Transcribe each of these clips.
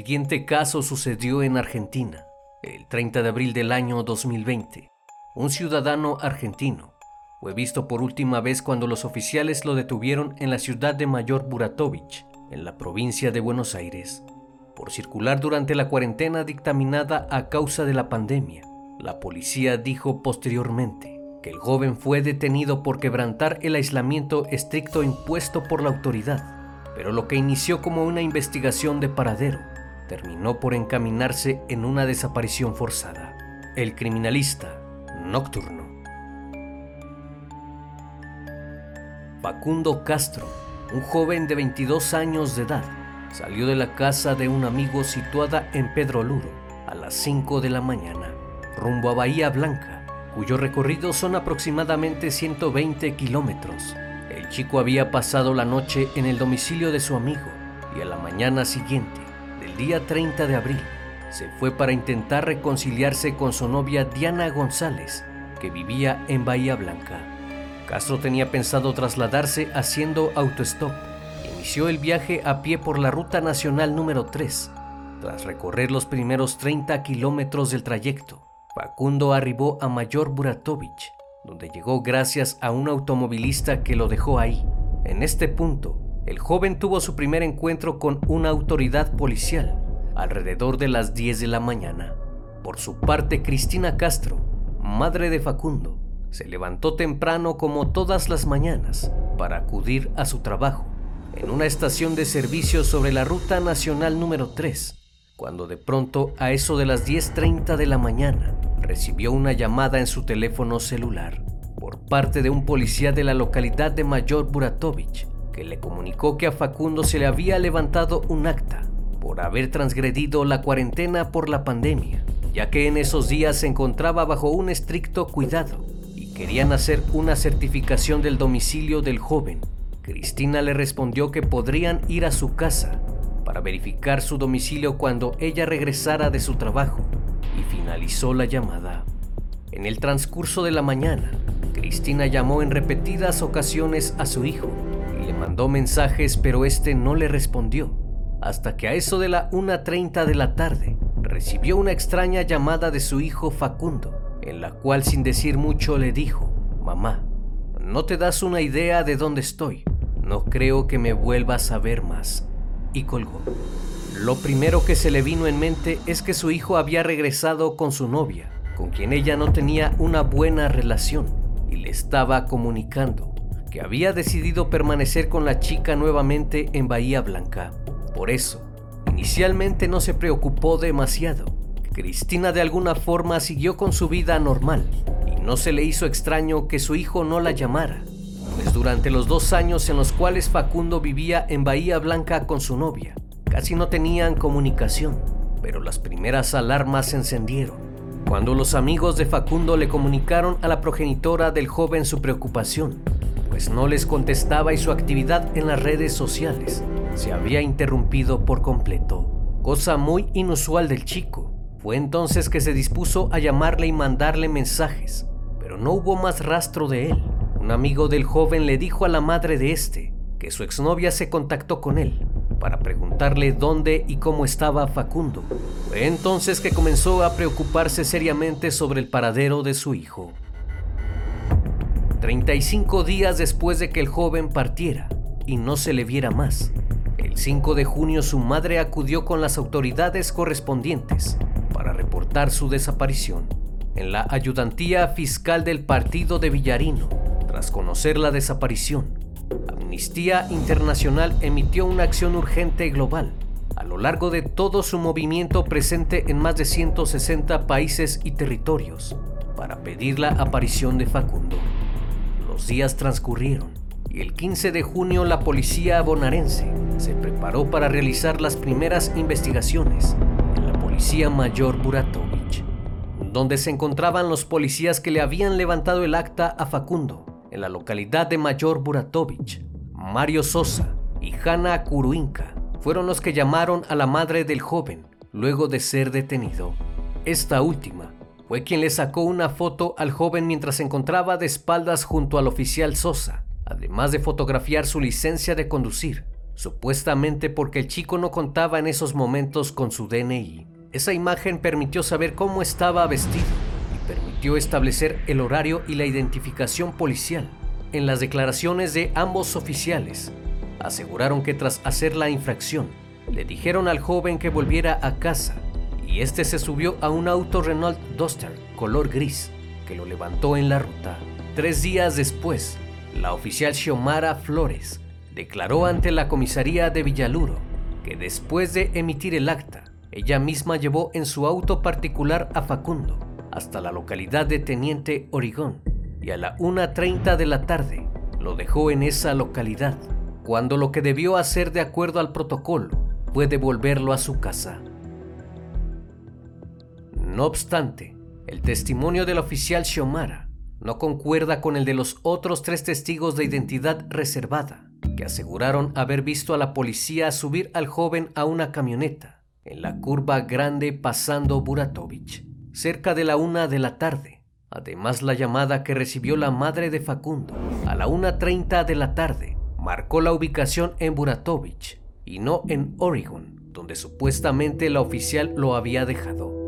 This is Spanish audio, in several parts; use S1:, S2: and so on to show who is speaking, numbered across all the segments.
S1: Siguiente caso sucedió en Argentina, el 30 de abril del año 2020. Un ciudadano argentino fue visto por última vez cuando los oficiales lo detuvieron en la ciudad de Mayor Buratovich, en la provincia de Buenos Aires, por circular durante la cuarentena dictaminada a causa de la pandemia. La policía dijo posteriormente que el joven fue detenido por quebrantar el aislamiento estricto impuesto por la autoridad, pero lo que inició como una investigación de paradero terminó por encaminarse en una desaparición forzada. El criminalista nocturno. Facundo Castro, un joven de 22 años de edad, salió de la casa de un amigo situada en Pedro Luro a las 5 de la mañana, rumbo a Bahía Blanca, cuyo recorrido son aproximadamente 120 kilómetros. El chico había pasado la noche en el domicilio de su amigo y a la mañana siguiente día 30 de abril, se fue para intentar reconciliarse con su novia Diana González, que vivía en Bahía Blanca. Castro tenía pensado trasladarse haciendo autostop. Inició el viaje a pie por la ruta nacional número 3. Tras recorrer los primeros 30 kilómetros del trayecto, Facundo arribó a Mayor Buratovich, donde llegó gracias a un automovilista que lo dejó ahí. En este punto, el joven tuvo su primer encuentro con una autoridad policial alrededor de las 10 de la mañana. Por su parte, Cristina Castro, madre de Facundo, se levantó temprano como todas las mañanas para acudir a su trabajo en una estación de servicio sobre la ruta nacional número 3, cuando de pronto a eso de las 10.30 de la mañana recibió una llamada en su teléfono celular por parte de un policía de la localidad de Mayor Buratovich le comunicó que a Facundo se le había levantado un acta por haber transgredido la cuarentena por la pandemia, ya que en esos días se encontraba bajo un estricto cuidado y querían hacer una certificación del domicilio del joven. Cristina le respondió que podrían ir a su casa para verificar su domicilio cuando ella regresara de su trabajo y finalizó la llamada. En el transcurso de la mañana, Cristina llamó en repetidas ocasiones a su hijo mandó mensajes pero este no le respondió, hasta que a eso de la 1.30 de la tarde recibió una extraña llamada de su hijo Facundo, en la cual sin decir mucho le dijo, mamá, no te das una idea de dónde estoy, no creo que me vuelvas a ver más, y colgó. Lo primero que se le vino en mente es que su hijo había regresado con su novia, con quien ella no tenía una buena relación, y le estaba comunicando que había decidido permanecer con la chica nuevamente en Bahía Blanca. Por eso, inicialmente no se preocupó demasiado. Cristina de alguna forma siguió con su vida normal y no se le hizo extraño que su hijo no la llamara, pues durante los dos años en los cuales Facundo vivía en Bahía Blanca con su novia, casi no tenían comunicación, pero las primeras alarmas se encendieron cuando los amigos de Facundo le comunicaron a la progenitora del joven su preocupación pues no les contestaba y su actividad en las redes sociales se había interrumpido por completo. Cosa muy inusual del chico. Fue entonces que se dispuso a llamarle y mandarle mensajes, pero no hubo más rastro de él. Un amigo del joven le dijo a la madre de este que su exnovia se contactó con él para preguntarle dónde y cómo estaba Facundo. Fue entonces que comenzó a preocuparse seriamente sobre el paradero de su hijo. 35 días después de que el joven partiera y no se le viera más, el 5 de junio su madre acudió con las autoridades correspondientes para reportar su desaparición. En la ayudantía fiscal del partido de Villarino, tras conocer la desaparición, Amnistía Internacional emitió una acción urgente global a lo largo de todo su movimiento presente en más de 160 países y territorios para pedir la aparición de Facundo. Los días transcurrieron y el 15 de junio la policía bonaerense se preparó para realizar las primeras investigaciones en la Policía Mayor Buratovich, donde se encontraban los policías que le habían levantado el acta a Facundo en la localidad de Mayor Buratovich. Mario Sosa y Hanna Kuruinka fueron los que llamaron a la madre del joven luego de ser detenido. Esta última fue quien le sacó una foto al joven mientras se encontraba de espaldas junto al oficial Sosa además de fotografiar su licencia de conducir, supuestamente porque el chico no contaba en esos momentos con su DNI. Esa imagen permitió saber cómo estaba vestido y permitió establecer el horario y la identificación policial. En las declaraciones de ambos oficiales, aseguraron que tras hacer la infracción, le dijeron al joven que volviera a casa y este se subió a un auto Renault Duster color gris que lo levantó en la ruta. Tres días después, la oficial Xiomara Flores declaró ante la comisaría de Villaluro que después de emitir el acta, ella misma llevó en su auto particular a Facundo hasta la localidad de Teniente Origón y a la 1.30 de la tarde lo dejó en esa localidad, cuando lo que debió hacer de acuerdo al protocolo fue devolverlo a su casa. No obstante, el testimonio del oficial Xiomara no concuerda con el de los otros tres testigos de identidad reservada, que aseguraron haber visto a la policía subir al joven a una camioneta en la curva grande pasando Buratovich, cerca de la una de la tarde. Además, la llamada que recibió la madre de Facundo a la 1.30 de la tarde marcó la ubicación en Buratovich y no en Oregon, donde supuestamente la oficial lo había dejado.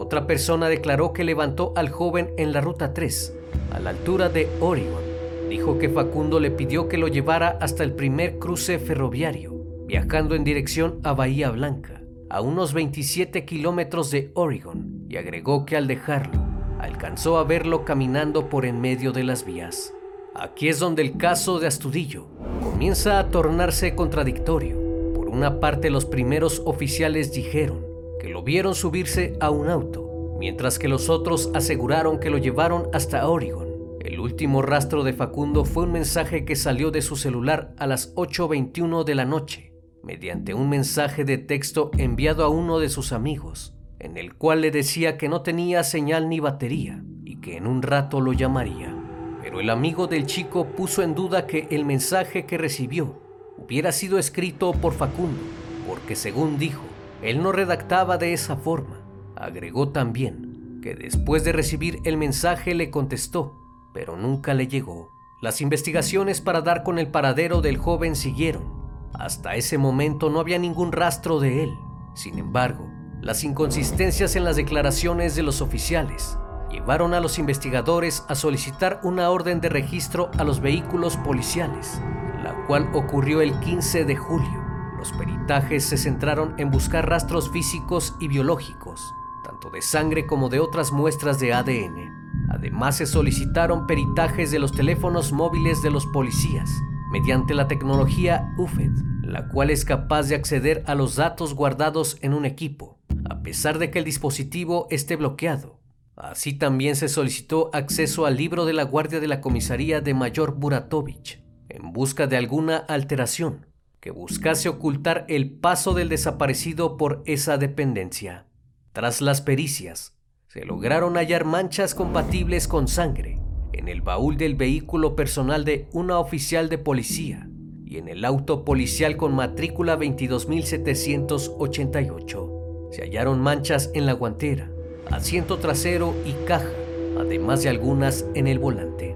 S1: Otra persona declaró que levantó al joven en la ruta 3 a la altura de Oregon. Dijo que Facundo le pidió que lo llevara hasta el primer cruce ferroviario, viajando en dirección a Bahía Blanca, a unos 27 kilómetros de Oregon, y agregó que al dejarlo, alcanzó a verlo caminando por en medio de las vías. Aquí es donde el caso de Astudillo comienza a tornarse contradictorio. Por una parte, los primeros oficiales dijeron que lo vieron subirse a un auto mientras que los otros aseguraron que lo llevaron hasta Oregon. El último rastro de Facundo fue un mensaje que salió de su celular a las 8.21 de la noche, mediante un mensaje de texto enviado a uno de sus amigos, en el cual le decía que no tenía señal ni batería y que en un rato lo llamaría. Pero el amigo del chico puso en duda que el mensaje que recibió hubiera sido escrito por Facundo, porque según dijo, él no redactaba de esa forma Agregó también que después de recibir el mensaje le contestó, pero nunca le llegó. Las investigaciones para dar con el paradero del joven siguieron. Hasta ese momento no había ningún rastro de él. Sin embargo, las inconsistencias en las declaraciones de los oficiales llevaron a los investigadores a solicitar una orden de registro a los vehículos policiales, la cual ocurrió el 15 de julio. Los peritajes se centraron en buscar rastros físicos y biológicos tanto de sangre como de otras muestras de ADN. Además se solicitaron peritajes de los teléfonos móviles de los policías mediante la tecnología UFED, la cual es capaz de acceder a los datos guardados en un equipo, a pesar de que el dispositivo esté bloqueado. Así también se solicitó acceso al libro de la guardia de la comisaría de Mayor Buratovich, en busca de alguna alteración que buscase ocultar el paso del desaparecido por esa dependencia. Tras las pericias, se lograron hallar manchas compatibles con sangre en el baúl del vehículo personal de una oficial de policía y en el auto policial con matrícula 22788. Se hallaron manchas en la guantera, asiento trasero y caja, además de algunas en el volante.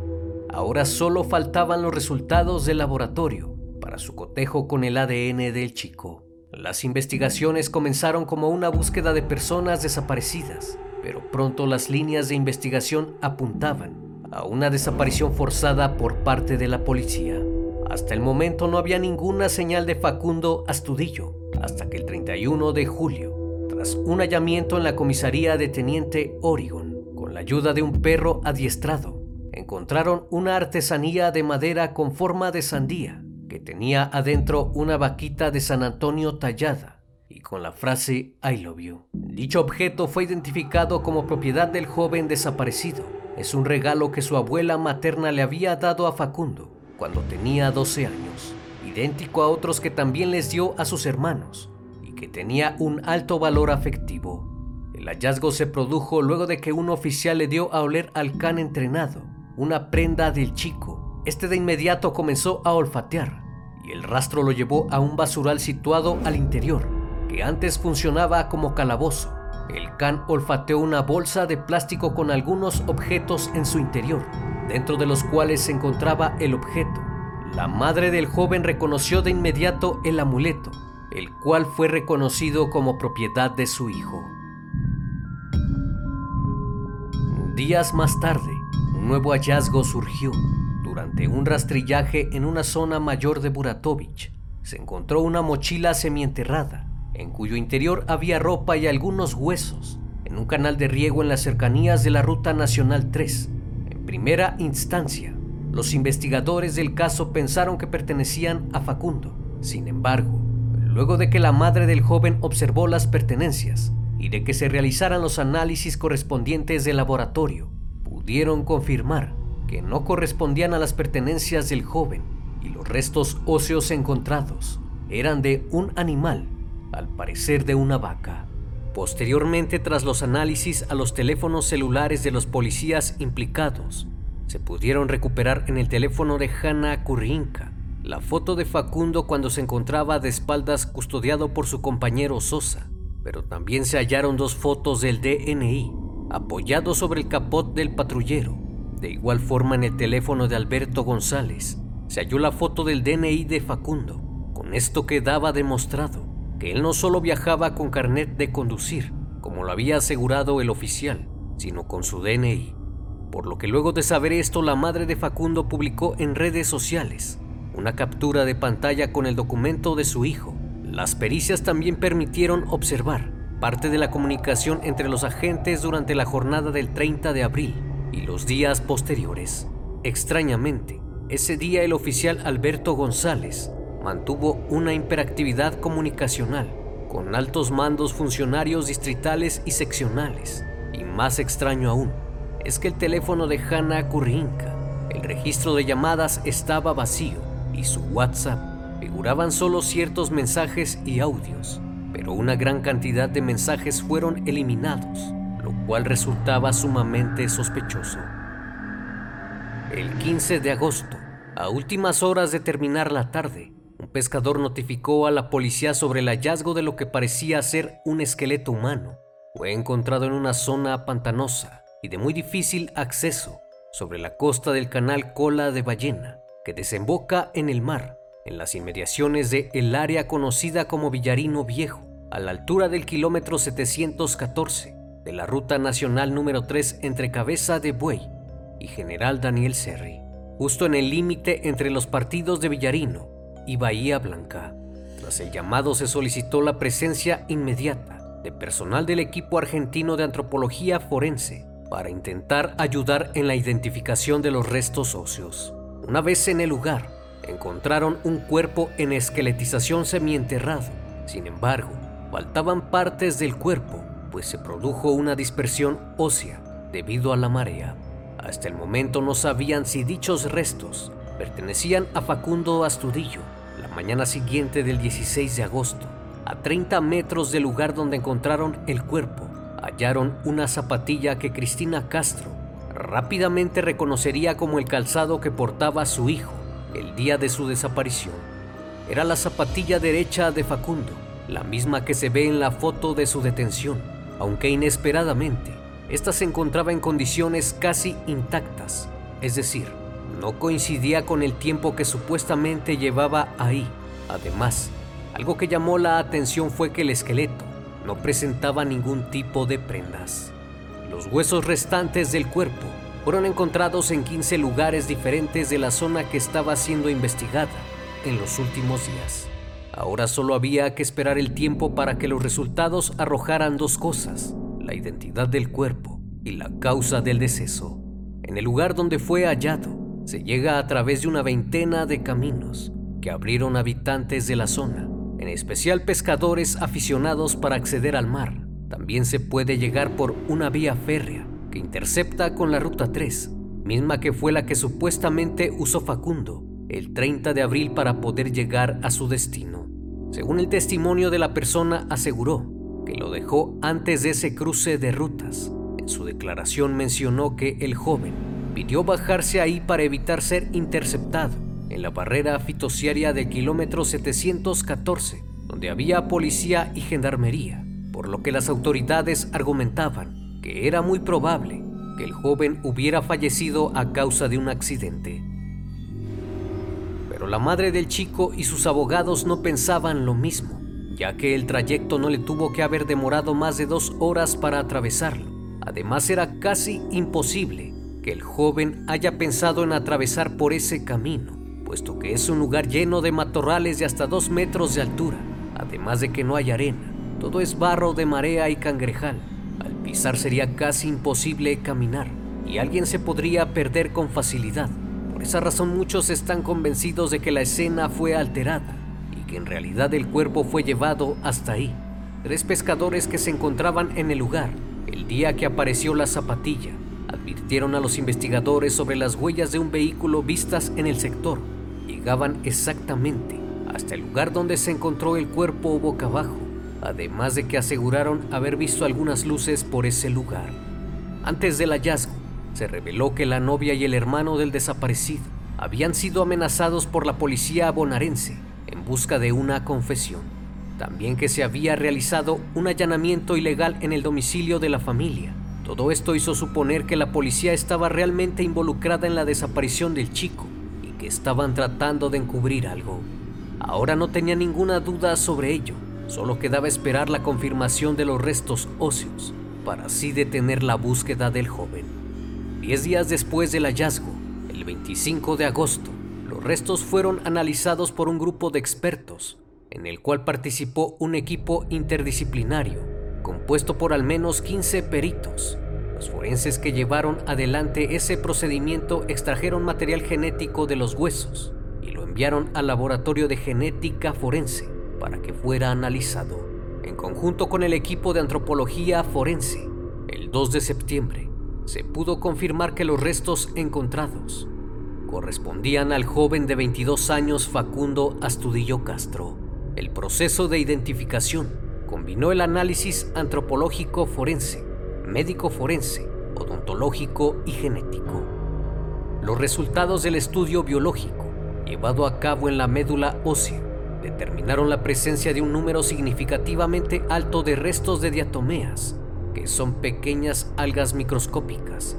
S1: Ahora solo faltaban los resultados del laboratorio para su cotejo con el ADN del chico. Las investigaciones comenzaron como una búsqueda de personas desaparecidas, pero pronto las líneas de investigación apuntaban a una desaparición forzada por parte de la policía. Hasta el momento no había ninguna señal de Facundo Astudillo, hasta que el 31 de julio, tras un hallamiento en la comisaría de Teniente Oregon, con la ayuda de un perro adiestrado, encontraron una artesanía de madera con forma de sandía que tenía adentro una vaquita de San Antonio tallada y con la frase I love you. Dicho objeto fue identificado como propiedad del joven desaparecido. Es un regalo que su abuela materna le había dado a Facundo cuando tenía 12 años, idéntico a otros que también les dio a sus hermanos y que tenía un alto valor afectivo. El hallazgo se produjo luego de que un oficial le dio a oler al can entrenado, una prenda del chico. Este de inmediato comenzó a olfatear y el rastro lo llevó a un basural situado al interior, que antes funcionaba como calabozo. El can olfateó una bolsa de plástico con algunos objetos en su interior dentro de los cuales se encontraba el objeto. La madre del joven reconoció de inmediato el amuleto, el cual fue reconocido como propiedad de su hijo. Días más tarde, un nuevo hallazgo surgió. Durante un rastrillaje en una zona mayor de Buratovich, se encontró una mochila semienterrada, en cuyo interior había ropa y algunos huesos, en un canal de riego en las cercanías de la Ruta Nacional 3 primera instancia, los investigadores del caso pensaron que pertenecían a Facundo. Sin embargo, luego de que la madre del joven observó las pertenencias y de que se realizaran los análisis correspondientes del laboratorio, pudieron confirmar que no correspondían a las pertenencias del joven y los restos óseos encontrados eran de un animal, al parecer de una vaca. Posteriormente, tras los análisis a los teléfonos celulares de los policías implicados, se pudieron recuperar en el teléfono de Hanna Kurrinka la foto de Facundo cuando se encontraba de espaldas custodiado por su compañero Sosa, pero también se hallaron dos fotos del DNI apoyado sobre el capot del patrullero. De igual forma en el teléfono de Alberto González se halló la foto del DNI de Facundo. Con esto quedaba demostrado que él no solo viajaba con carnet de conducir, como lo había asegurado el oficial, sino con su DNI. Por lo que luego de saber esto, la madre de Facundo publicó en redes sociales una captura de pantalla con el documento de su hijo. Las pericias también permitieron observar parte de la comunicación entre los agentes durante la jornada del 30 de abril y los días posteriores. Extrañamente, ese día el oficial Alberto González mantuvo una hiperactividad comunicacional con altos mandos funcionarios distritales y seccionales. Y más extraño aún, es que el teléfono de Hanna Kurrinka, el registro de llamadas estaba vacío y su WhatsApp figuraban solo ciertos mensajes y audios, pero una gran cantidad de mensajes fueron eliminados, lo cual resultaba sumamente sospechoso. El 15 de agosto, a últimas horas de terminar la tarde, un pescador notificó a la policía sobre el hallazgo de lo que parecía ser un esqueleto humano. Fue encontrado en una zona pantanosa y de muy difícil acceso sobre la costa del canal Cola de Ballena, que desemboca en el mar, en las inmediaciones de el área conocida como Villarino Viejo, a la altura del kilómetro 714 de la ruta nacional número 3 entre Cabeza de Buey y General Daniel Serri, justo en el límite entre los partidos de Villarino y Bahía Blanca. Tras el llamado se solicitó la presencia inmediata de personal del equipo argentino de antropología forense para intentar ayudar en la identificación de los restos óseos. Una vez en el lugar, encontraron un cuerpo en esqueletización semienterrado. Sin embargo, faltaban partes del cuerpo, pues se produjo una dispersión ósea debido a la marea. Hasta el momento no sabían si dichos restos pertenecían a Facundo Astudillo. La mañana siguiente del 16 de agosto, a 30 metros del lugar donde encontraron el cuerpo, hallaron una zapatilla que Cristina Castro rápidamente reconocería como el calzado que portaba su hijo el día de su desaparición. Era la zapatilla derecha de Facundo, la misma que se ve en la foto de su detención, aunque inesperadamente, esta se encontraba en condiciones casi intactas, es decir, no coincidía con el tiempo que supuestamente llevaba ahí. Además, algo que llamó la atención fue que el esqueleto no presentaba ningún tipo de prendas. Los huesos restantes del cuerpo fueron encontrados en 15 lugares diferentes de la zona que estaba siendo investigada en los últimos días. Ahora solo había que esperar el tiempo para que los resultados arrojaran dos cosas, la identidad del cuerpo y la causa del deceso. En el lugar donde fue hallado, se llega a través de una veintena de caminos que abrieron habitantes de la zona, en especial pescadores aficionados para acceder al mar. También se puede llegar por una vía férrea que intercepta con la Ruta 3, misma que fue la que supuestamente usó Facundo el 30 de abril para poder llegar a su destino. Según el testimonio de la persona, aseguró que lo dejó antes de ese cruce de rutas. En su declaración mencionó que el joven pidió bajarse ahí para evitar ser interceptado en la barrera fitociaria del kilómetro 714, donde había policía y gendarmería, por lo que las autoridades argumentaban que era muy probable que el joven hubiera fallecido a causa de un accidente la madre del chico y sus abogados no pensaban lo mismo, ya que el trayecto no le tuvo que haber demorado más de dos horas para atravesarlo. Además era casi imposible que el joven haya pensado en atravesar por ese camino, puesto que es un lugar lleno de matorrales de hasta dos metros de altura, además de que no hay arena, todo es barro de marea y cangrejal. Al pisar sería casi imposible caminar y alguien se podría perder con facilidad esa razón muchos están convencidos de que la escena fue alterada y que en realidad el cuerpo fue llevado hasta ahí. Tres pescadores que se encontraban en el lugar el día que apareció la zapatilla advirtieron a los investigadores sobre las huellas de un vehículo vistas en el sector. Llegaban exactamente hasta el lugar donde se encontró el cuerpo boca abajo, además de que aseguraron haber visto algunas luces por ese lugar. Antes del hallazgo, se reveló que la novia y el hermano del desaparecido habían sido amenazados por la policía bonaerense en busca de una confesión. También que se había realizado un allanamiento ilegal en el domicilio de la familia. Todo esto hizo suponer que la policía estaba realmente involucrada en la desaparición del chico y que estaban tratando de encubrir algo. Ahora no tenía ninguna duda sobre ello, solo quedaba esperar la confirmación de los restos óseos para así detener la búsqueda del joven. Diez días después del hallazgo, el 25 de agosto, los restos fueron analizados por un grupo de expertos, en el cual participó un equipo interdisciplinario, compuesto por al menos 15 peritos. Los forenses que llevaron adelante ese procedimiento extrajeron material genético de los huesos y lo enviaron al laboratorio de genética forense para que fuera analizado. En conjunto con el equipo de antropología forense, el 2 de septiembre, se pudo confirmar que los restos encontrados correspondían al joven de 22 años Facundo Astudillo Castro. El proceso de identificación combinó el análisis antropológico forense, médico forense, odontológico y genético. Los resultados del estudio biológico llevado a cabo en la médula ósea determinaron la presencia de un número significativamente alto de restos de diatomeas que son pequeñas algas microscópicas,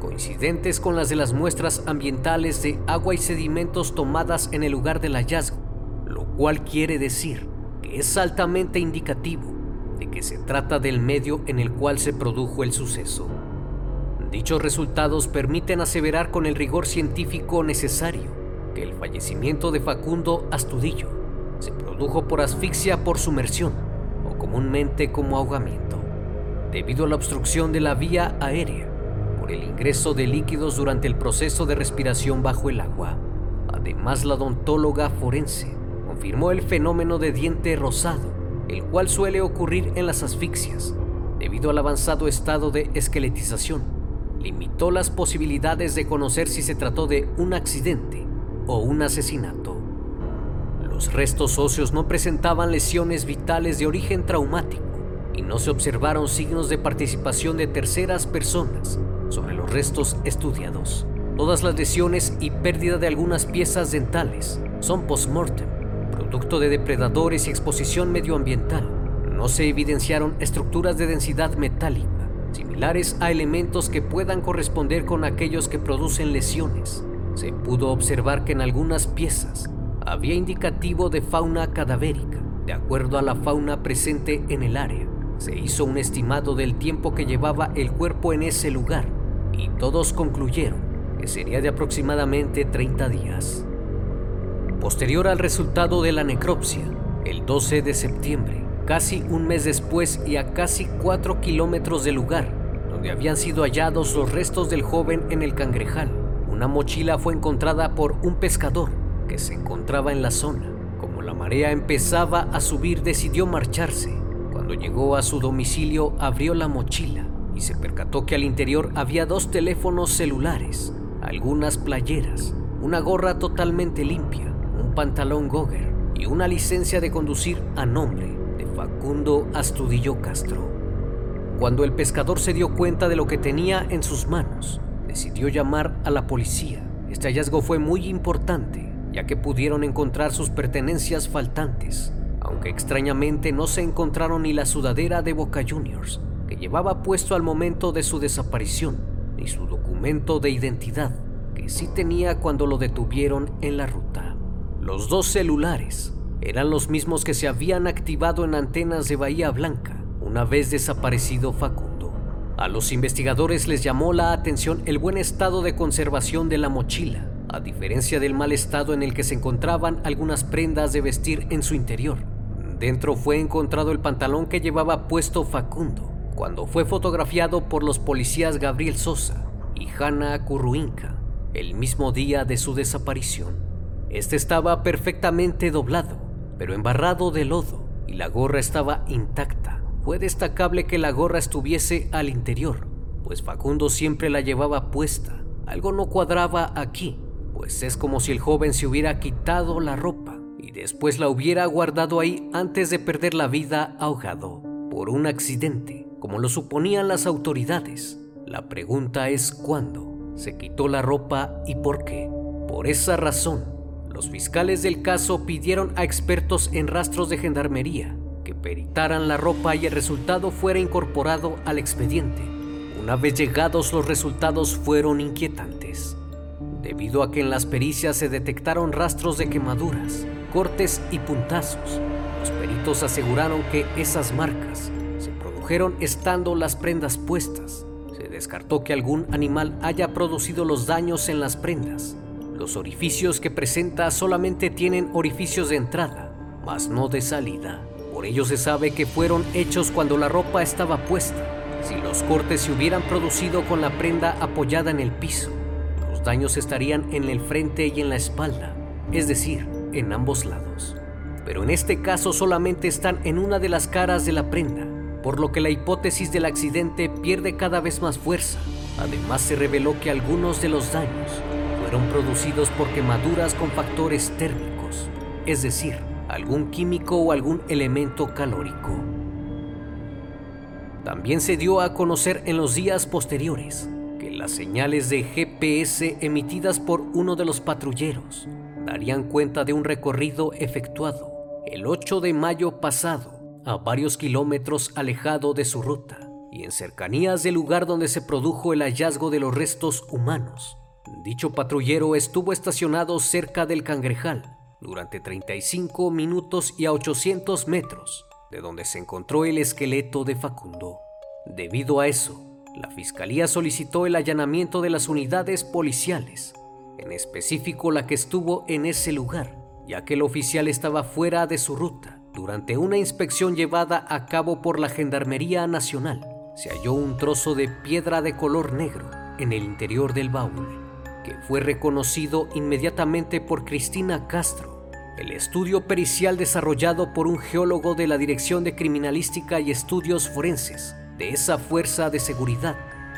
S1: coincidentes con las de las muestras ambientales de agua y sedimentos tomadas en el lugar del hallazgo, lo cual quiere decir que es altamente indicativo de que se trata del medio en el cual se produjo el suceso. Dichos resultados permiten aseverar con el rigor científico necesario que el fallecimiento de Facundo Astudillo se produjo por asfixia por sumersión o comúnmente como ahogamiento debido a la obstrucción de la vía aérea por el ingreso de líquidos durante el proceso de respiración bajo el agua. Además, la odontóloga forense confirmó el fenómeno de diente rosado, el cual suele ocurrir en las asfixias, debido al avanzado estado de esqueletización. Limitó las posibilidades de conocer si se trató de un accidente o un asesinato. Los restos óseos no presentaban lesiones vitales de origen traumático y no se observaron signos de participación de terceras personas sobre los restos estudiados. Todas las lesiones y pérdida de algunas piezas dentales son post-mortem, producto de depredadores y exposición medioambiental. No se evidenciaron estructuras de densidad metálica similares a elementos que puedan corresponder con aquellos que producen lesiones. Se pudo observar que en algunas piezas había indicativo de fauna cadavérica, de acuerdo a la fauna presente en el área. Se hizo un estimado del tiempo que llevaba el cuerpo en ese lugar y todos concluyeron que sería de aproximadamente 30 días. Posterior al resultado de la necropsia, el 12 de septiembre, casi un mes después y a casi 4 kilómetros del lugar donde habían sido hallados los restos del joven en el cangrejal, una mochila fue encontrada por un pescador que se encontraba en la zona. Como la marea empezaba a subir, decidió marcharse. Cuando llegó a su domicilio, abrió la mochila y se percató que al interior había dos teléfonos celulares, algunas playeras, una gorra totalmente limpia, un pantalón Gogger y una licencia de conducir a nombre de Facundo Astudillo Castro. Cuando el pescador se dio cuenta de lo que tenía en sus manos, decidió llamar a la policía. Este hallazgo fue muy importante, ya que pudieron encontrar sus pertenencias faltantes, aunque extrañamente no se encontraron ni la sudadera de Boca Juniors que llevaba puesto al momento de su desaparición, ni su documento de identidad que sí tenía cuando lo detuvieron en la ruta. Los dos celulares eran los mismos que se habían activado en antenas de Bahía Blanca una vez desaparecido Facundo. A los investigadores les llamó la atención el buen estado de conservación de la mochila, a diferencia del mal estado en el que se encontraban algunas prendas de vestir en su interior. Dentro fue encontrado el pantalón que llevaba puesto Facundo cuando fue fotografiado por los policías Gabriel Sosa y Hanna Curruinca el mismo día de su desaparición. Este estaba perfectamente doblado, pero embarrado de lodo, y la gorra estaba intacta. Fue destacable que la gorra estuviese al interior, pues Facundo siempre la llevaba puesta. Algo no cuadraba aquí, pues es como si el joven se hubiera quitado la ropa después la hubiera guardado ahí antes de perder la vida ahogado por un accidente, como lo suponían las autoridades. La pregunta es cuándo se quitó la ropa y por qué. Por esa razón, los fiscales del caso pidieron a expertos en rastros de gendarmería que peritaran la ropa y el resultado fuera incorporado al expediente. Una vez llegados los resultados fueron inquietantes, debido a que en las pericias se detectaron rastros de quemaduras, cortes y puntazos. Los peritos aseguraron que esas marcas se produjeron estando las prendas puestas. Se descartó que algún animal haya producido los daños en las prendas. Los orificios que presenta solamente tienen orificios de entrada, mas no de salida. Por ello se sabe que fueron hechos cuando la ropa estaba puesta. Si los cortes se hubieran producido con la prenda apoyada en el piso, los daños estarían en el frente y en la espalda, es decir, en ambos lados. Pero en este caso solamente están en una de las caras de la prenda, por lo que la hipótesis del accidente pierde cada vez más fuerza. Además se reveló que algunos de los daños fueron producidos por quemaduras con factores térmicos, es decir, algún químico o algún elemento calórico. También se dio a conocer en los días posteriores que las señales de GPS emitidas por uno de los patrulleros darían cuenta de un recorrido efectuado el 8 de mayo pasado a varios kilómetros alejado de su ruta y en cercanías del lugar donde se produjo el hallazgo de los restos humanos. Dicho patrullero estuvo estacionado cerca del cangrejal durante 35 minutos y a 800 metros de donde se encontró el esqueleto de Facundo. Debido a eso, la fiscalía solicitó el allanamiento de las unidades policiales, en específico la que estuvo en ese lugar, ya que el oficial estaba fuera de su ruta. Durante una inspección llevada a cabo por la Gendarmería Nacional, se halló un trozo de piedra de color negro en el interior del baúl que fue reconocido inmediatamente por Cristina Castro. El estudio pericial desarrollado por un geólogo de la Dirección de Criminalística y Estudios Forenses de esa fuerza de seguridad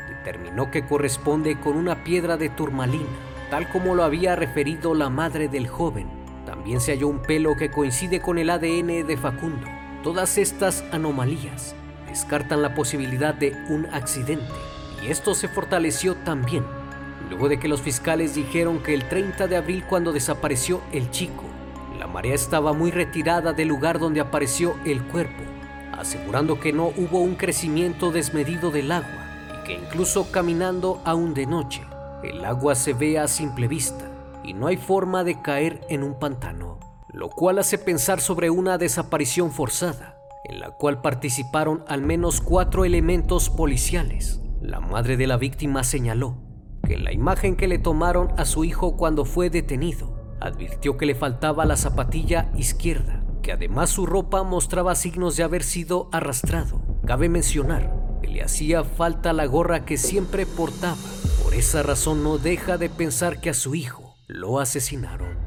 S1: determinó que corresponde con una piedra de turmalina, tal como lo había referido la madre del joven. También se halló un pelo que coincide con el ADN de Facundo. Todas estas anomalías descartan la posibilidad de un accidente y esto se fortaleció también luego de que los fiscales dijeron que el 30 de abril cuando desapareció el chico, la marea estaba muy retirada del lugar donde apareció el cuerpo, asegurando que no hubo un crecimiento desmedido del agua y que incluso caminando aún de noche, el agua se ve a simple vista y no hay forma de caer en un pantano, lo cual hace pensar sobre una desaparición forzada, en la cual participaron al menos cuatro elementos policiales La madre de la víctima señaló que la imagen que le tomaron a su hijo cuando fue detenido, advirtió que le faltaba la zapatilla izquierda, que además su ropa mostraba signos de haber sido arrastrado. Cabe mencionar que le hacía falta la gorra que siempre portaba. Esa razón no deja de pensar que a su hijo lo asesinaron.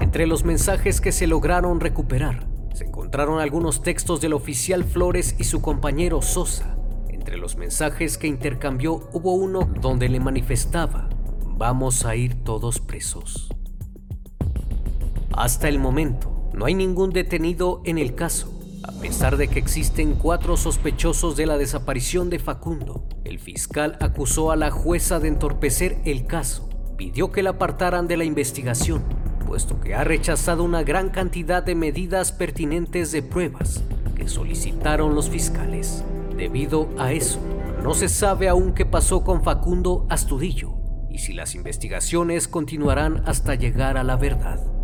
S1: Entre los mensajes que se lograron recuperar, se encontraron algunos textos del oficial Flores y su compañero Sosa. Entre los mensajes que intercambió hubo uno donde le manifestaba, vamos a ir todos presos. Hasta el momento, no hay ningún detenido en el caso. A pesar de que existen cuatro sospechosos de la desaparición de Facundo, el fiscal acusó a la jueza de entorpecer el caso, pidió que la apartaran de la investigación puesto que ha rechazado una gran cantidad de medidas pertinentes de pruebas que solicitaron los fiscales. Debido a eso, no se sabe aún qué pasó con Facundo Astudillo y si las investigaciones continuarán hasta llegar a la verdad.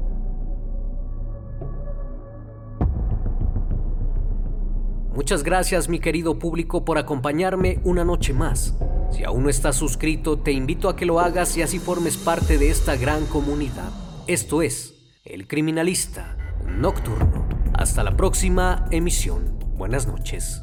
S1: Muchas gracias mi querido público por acompañarme una noche más. Si aún no estás suscrito, te invito a que lo hagas y así formes parte de esta gran comunidad. Esto es El Criminalista Nocturno. Hasta la próxima emisión. Buenas noches.